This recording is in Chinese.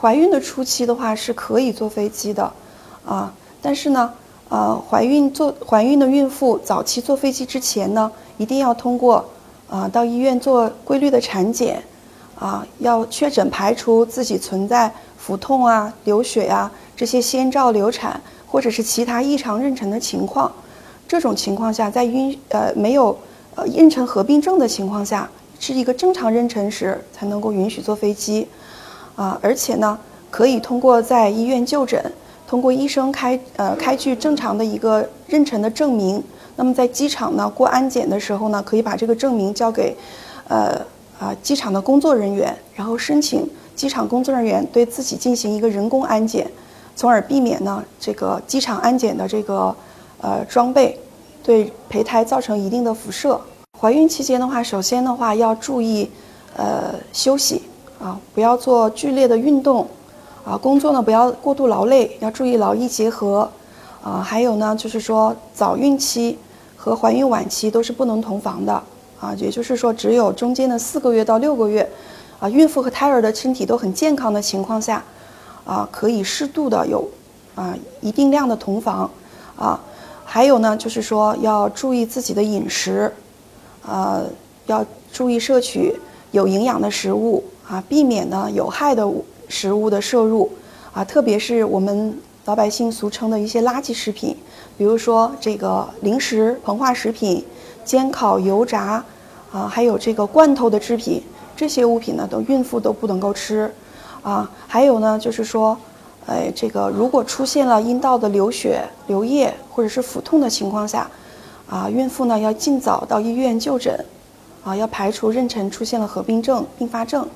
怀孕的初期的话是可以坐飞机的，啊，但是呢，呃，怀孕坐怀孕的孕妇早期坐飞机之前呢，一定要通过啊到医院做规律的产检，啊，要确诊排除自己存在腹痛啊、流血呀这些先兆流产或者是其他异常妊娠的情况。这种情况下，在孕呃没有呃妊娠合并症的情况下，是一个正常妊娠时才能够允许坐飞机。啊，而且呢，可以通过在医院就诊，通过医生开呃开具正常的一个妊娠的证明。那么在机场呢过安检的时候呢，可以把这个证明交给，呃啊机场的工作人员，然后申请机场工作人员对自己进行一个人工安检，从而避免呢这个机场安检的这个呃装备对胚胎造成一定的辐射。怀孕期间的话，首先的话要注意呃休息。啊，不要做剧烈的运动，啊，工作呢不要过度劳累，要注意劳逸结合，啊，还有呢就是说早孕期和怀孕晚期都是不能同房的，啊，也就是说只有中间的四个月到六个月，啊，孕妇和胎儿的身体都很健康的情况下，啊，可以适度的有，啊，一定量的同房，啊，还有呢就是说要注意自己的饮食，呃，要注意摄取有营养的食物。啊，避免呢有害的物食物的摄入，啊，特别是我们老百姓俗称的一些垃圾食品，比如说这个零食、膨化食品、煎烤、油炸，啊，还有这个罐头的制品，这些物品呢，都孕妇都不能够吃，啊，还有呢，就是说，哎，这个如果出现了阴道的流血、流液或者是腹痛的情况下，啊，孕妇呢要尽早到医院就诊，啊，要排除妊娠出现了合并症、并发症。